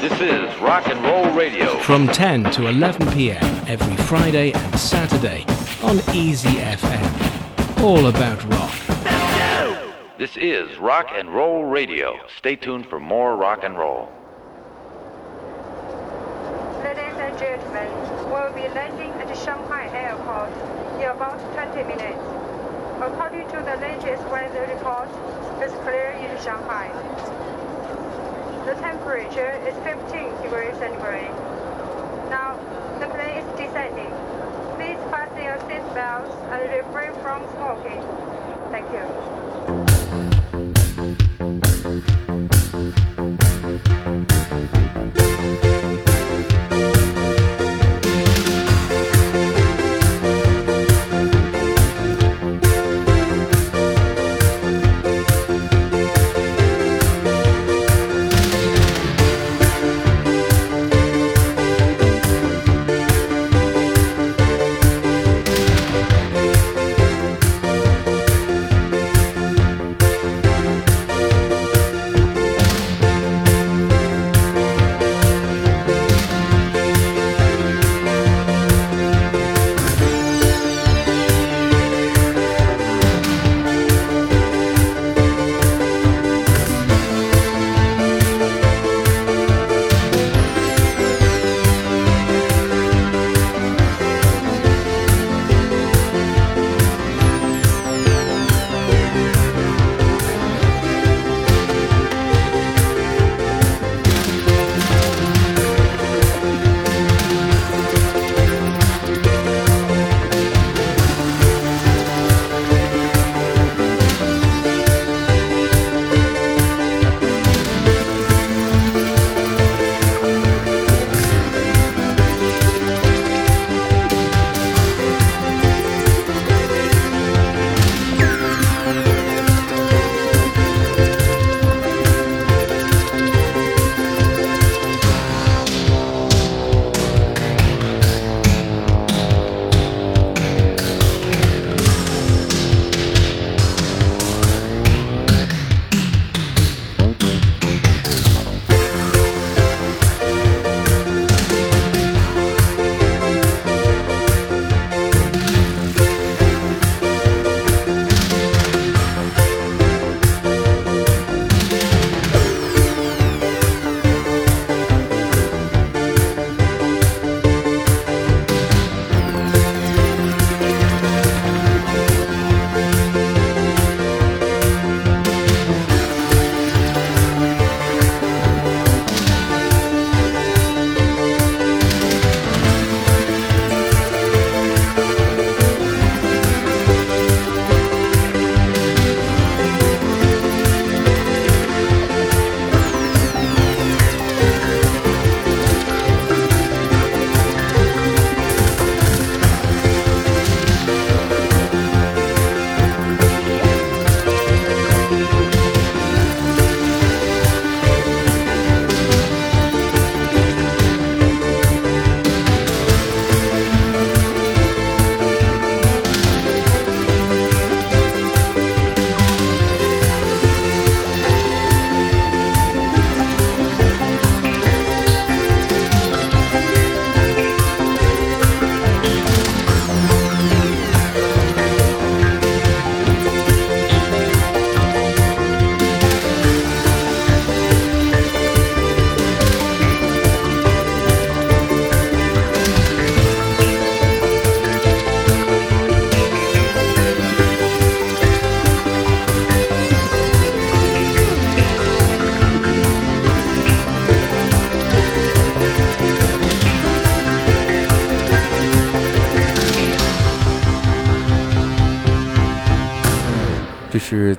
This is Rock and Roll Radio. From 10 to 11 p.m. every Friday and Saturday on Easy FM. All about rock. This is Rock and Roll Radio. Stay tuned for more rock and roll. Ladies and gentlemen, we'll be landing at Shanghai Airport in about 20 minutes. According to the latest weather report, it's clear in Shanghai. The temperature is 15 degrees centigrade. Now, the plane is descending. Please fasten your seat belts and refrain from smoking. Thank you.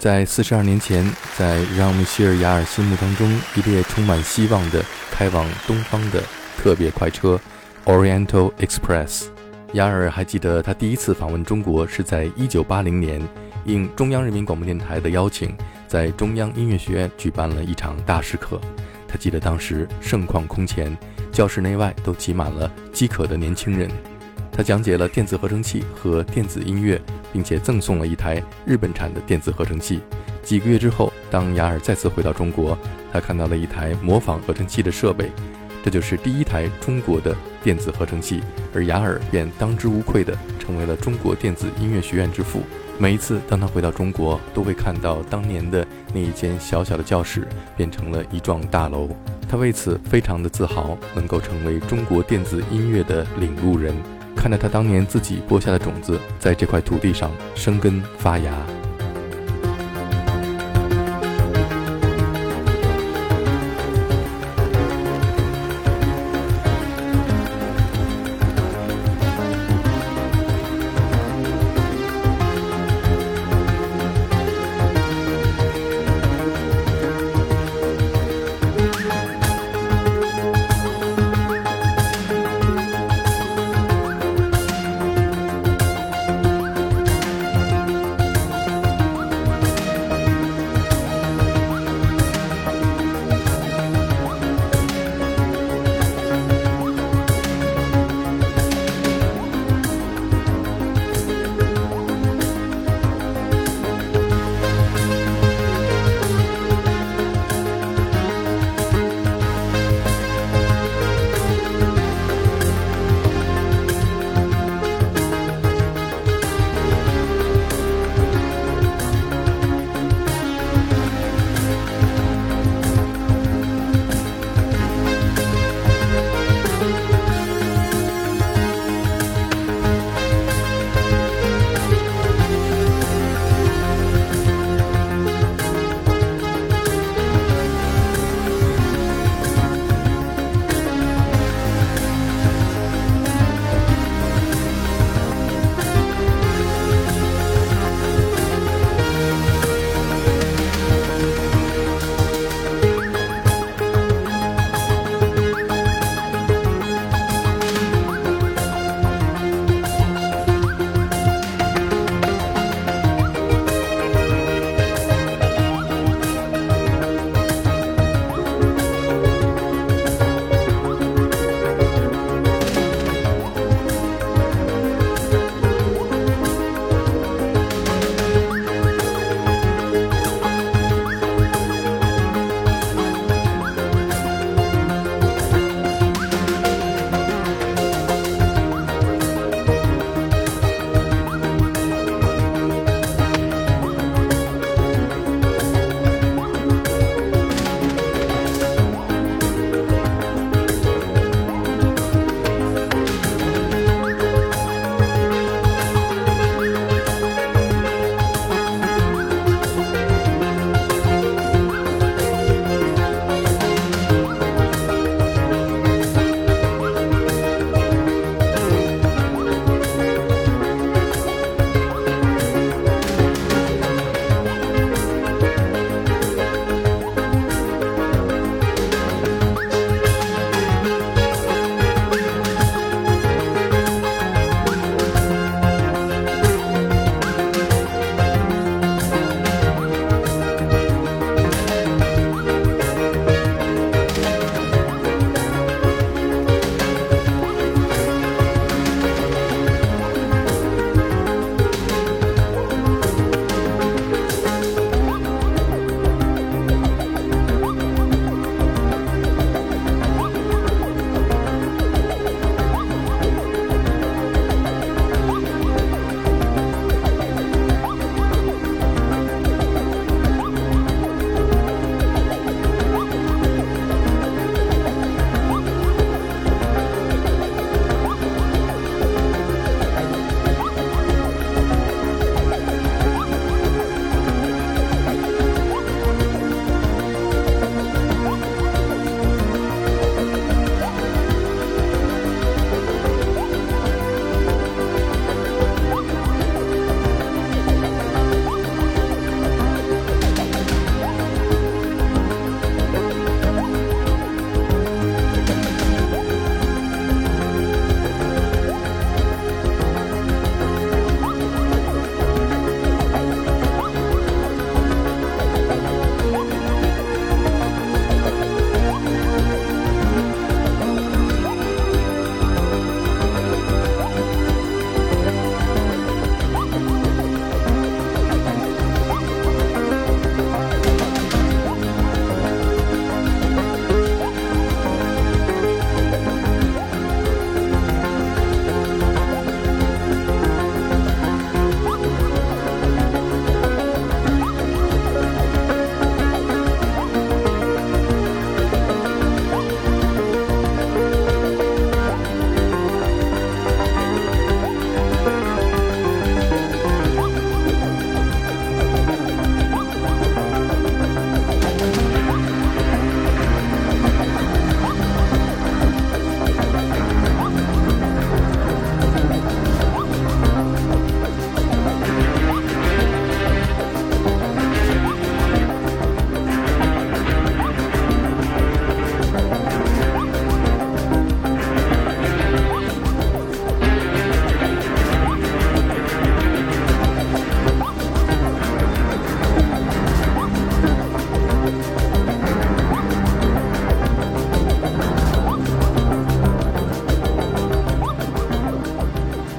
在四十二年前，在让米歇尔·雅尔心目当中一列充满希望的开往东方的特别快车 Oriental Express。雅尔还记得他第一次访问中国是在一九八零年，应中央人民广播电台的邀请，在中央音乐学院举办了一场大师课。他记得当时盛况空前，教室内外都挤满了饥渴的年轻人。他讲解了电子合成器和电子音乐，并且赠送了一台日本产的电子合成器。几个月之后，当雅尔再次回到中国，他看到了一台模仿合成器的设备，这就是第一台中国的电子合成器，而雅尔便当之无愧地成为了中国电子音乐学院之父。每一次当他回到中国，都会看到当年的那一间小小的教室变成了一幢大楼，他为此非常的自豪，能够成为中国电子音乐的领路人。看着他当年自己播下的种子，在这块土地上生根发芽。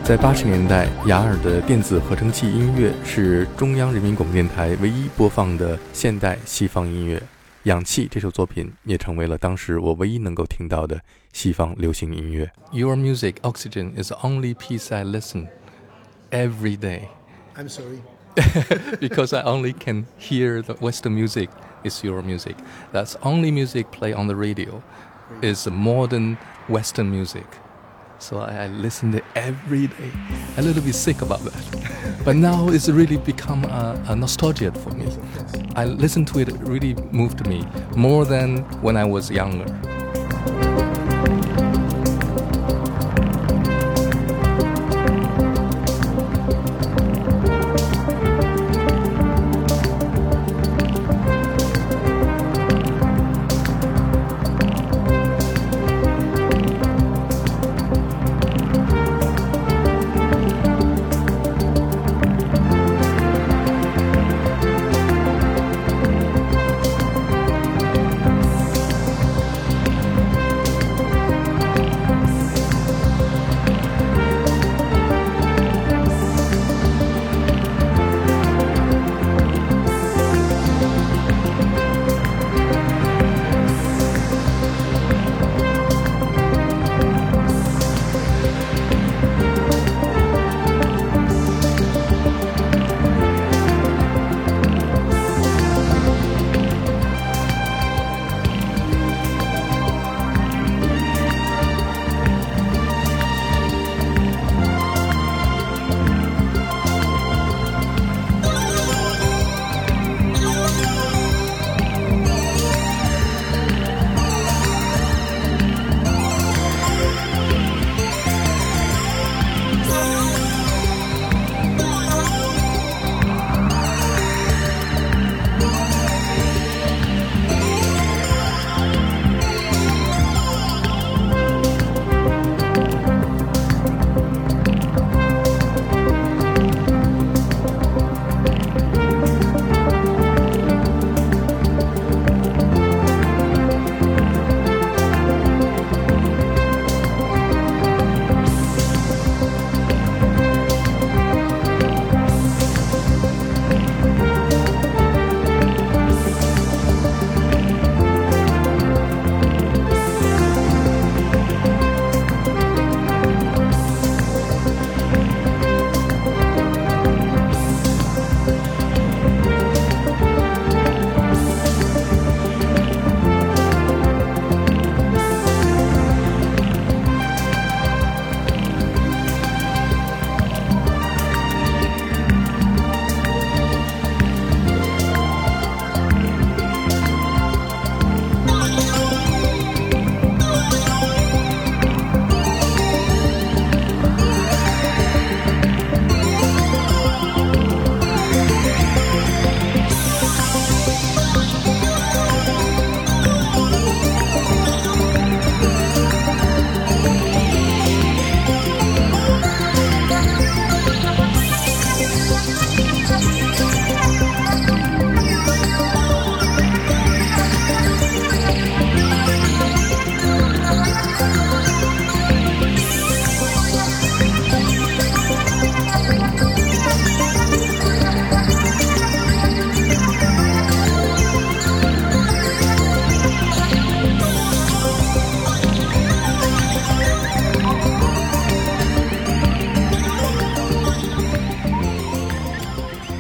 在八十年代，雅尔的电子合成器音乐是中央人民广播电台唯一播放的现代西方音乐。《氧气》这首作品也成为了当时我唯一能够听到的西方流行音乐。Your music, Oxygen, is the only piece I listen every day. I'm sorry. because I only can hear the Western music is your music. That's only music play on the radio. Is modern Western music. So I, I listen to it every day. A little bit sick about that. but now it's really become a, a nostalgia for me. I listen to it, it really moved me more than when I was younger.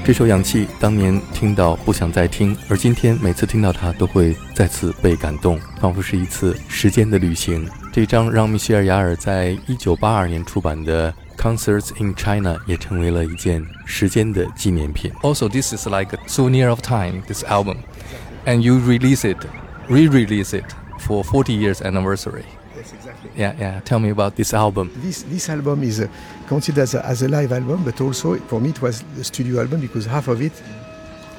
这首《氧气》当年听到不想再听，而今天每次听到它都会再次被感动，仿佛是一次时间的旅行。这张让米歇尔·雅尔在一九八二年出版的《Concerts in China》也成为了一件时间的纪念品。Also, this is like a souvenir of time. This album, and you release it, re-release it for 40 years anniversary. Yes, exactly. Yeah, yeah. Tell me about this album. This this album is uh, considered as a, as a live album, but also for me it was a studio album because half of it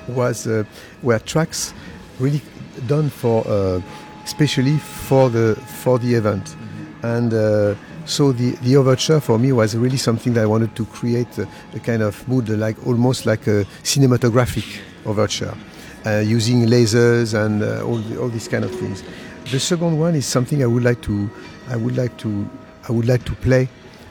was uh, were tracks really done for uh, especially for the for the event, and uh, so the the overture for me was really something that I wanted to create a, a kind of mood like almost like a cinematographic overture, uh, using lasers and uh, all the, all these kind of things. The second one is something I would like to I would like to I would like to play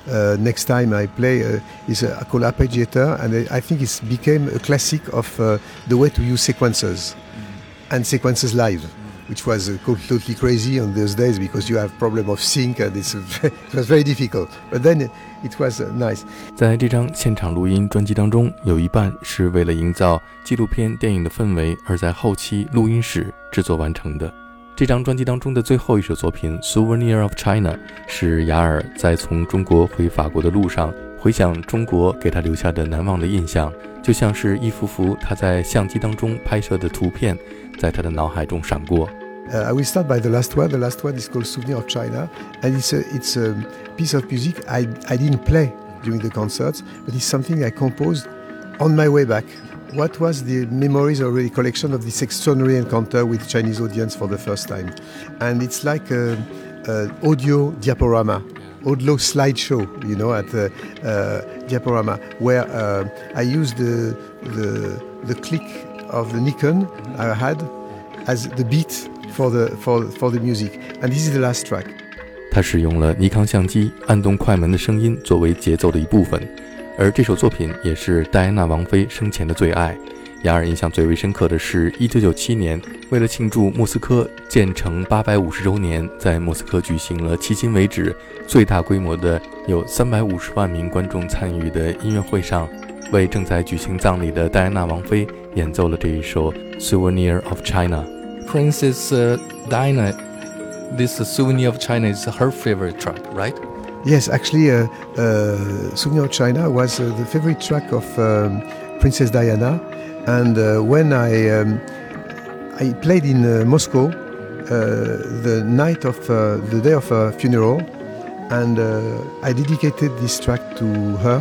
uh, next time I play uh, is uh, called arpeggiator, and I think it's became a classic of uh, the way to use sequences and sequences live, which was uh, totally crazy on those days because you have problem of sync and it's, it was very difficult. But then it was uh, nice. 在这张现场录音专辑当中，有一半是为了营造纪录片电影的氛围，而在后期录音室制作完成的。 这张专辑当中的最后一首作品《Souvenir of China》是雅尔在从中国回法国的路上回想中国给他留下的难忘的印象，就像是一幅幅他在相机当中拍摄的图片，在他的脑海中闪过。Uh, I will start by the last one. The last one is called Souvenir of China, and it's a, it's a piece of music I, I didn't play during the concerts, but it's something I composed on my way back. What was the memories or recollection of this extraordinary encounter with Chinese audience for the first time? And it's like a, a audio diaporama, audio slideshow, you know, at the uh, diaporama, where uh, I used the, the, the click of the Nikon I had as the beat for the, for, for the music. And this is the last track. 他使用了尼康相机按动快门的声音作为节奏的一部分。 而这首作品也是戴安娜王妃生前的最爱。雅尔印象最为深刻的是1997年，为了庆祝莫斯科建成850周年，在莫斯科举行了迄今为止最大规模的有350万名观众参与的音乐会上，为正在举行葬礼的戴安娜王妃演奏了这一首《Souvenir of China》。Princess Diana, this Souvenir of China is her favorite track, right? Yes, actually, uh, uh, Souvenir of China was uh, the favorite track of um, Princess Diana. And uh, when I, um, I played in uh, Moscow uh, the night of the day of her funeral, and I dedicated this track to her.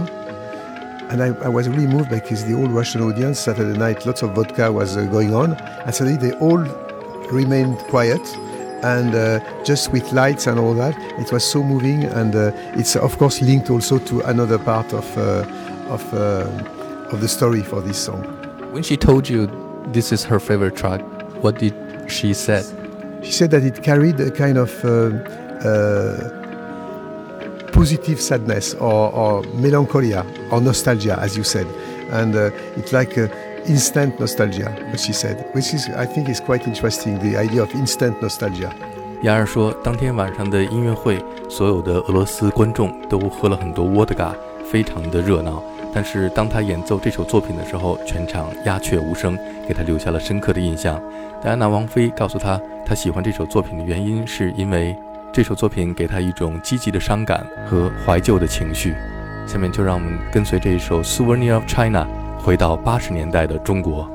And I, I, was really moved because the whole Russian audience, Saturday night, lots of vodka was going on, and suddenly they all remained quiet and uh, just with lights and all that it was so moving and uh, it's of course linked also to another part of uh, of of the story for this song. When she told you this is her favorite track what did she said? She said that it carried a kind of positive sadness or, or, melancholia or nostalgia as you said. And it's like instant nostalgia, what she said, which is I think is quite interesting. The idea of instant nostalgia. 雅尔说，当天晚上的音乐会，所有的俄罗斯观众都喝了很多沃德嘎，非常的热闹。但是当他演奏这首作品的时候，全场鸦雀无声，给他留下了深刻的印象。戴安娜王妃告诉他，他喜欢这首作品的原因是因为这首作品给他一种积极的伤感和怀旧的情绪。下面就让我们跟随这一首《Souvenir of China》。回到八十年代的中国。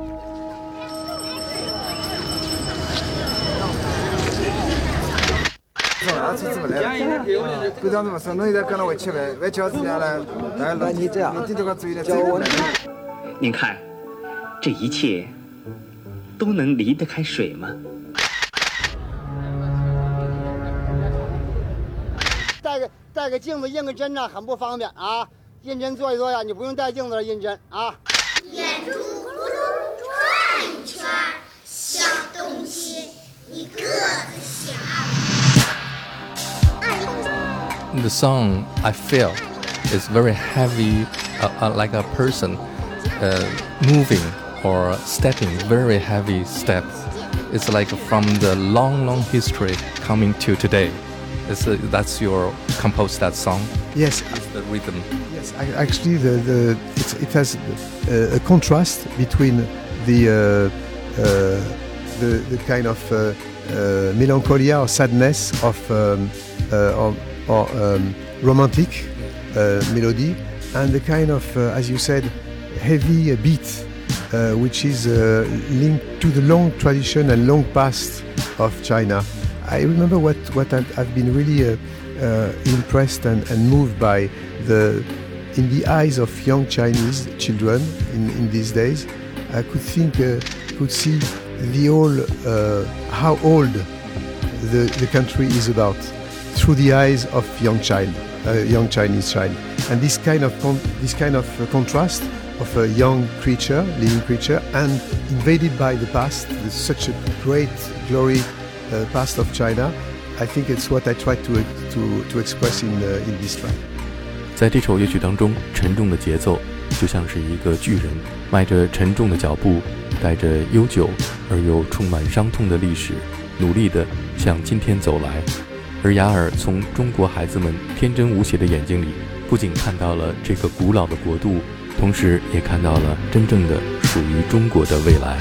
您看这一切都能离得开水吗？带个带个镜子印个针呢很不方便啊。认真做一做呀你不用带镜子了认真啊。The song I feel is very heavy, uh, uh, like a person uh, moving or stepping, very heavy steps. It's like from the long, long history coming to today. It's, uh, that's your composed that song. Yes, it's the rhythm. Yes, actually, the, the it has a, a, contrast between the uh, uh, the, the, kind of uh, uh melancholia or sadness of um, uh, or, or um, romantic uh, melody and the kind of, as you said, heavy beat, which is linked to the long tradition and long past of China. I remember what what I've, I've been really impressed and, and moved by the in the eyes of young Chinese children in, in these days, I could think, uh, could see the whole, uh, how old the, the country is about through the eyes of young child, uh, young Chinese child. And this kind of, this kind of uh, contrast of a young creature, living creature, and invaded by the past, such a great glory uh, past of China, I think it's what I try to, to, to express in, uh, in this track. 在这首乐曲当中，沉重的节奏就像是一个巨人，迈着沉重的脚步， 带着悠久而又充满伤痛的历史，努力的向今天走来。而雅尔从中国孩子们天真无邪的眼睛里，不仅看到了这个古老的国度，同时也看到了真正的属于中国的未来。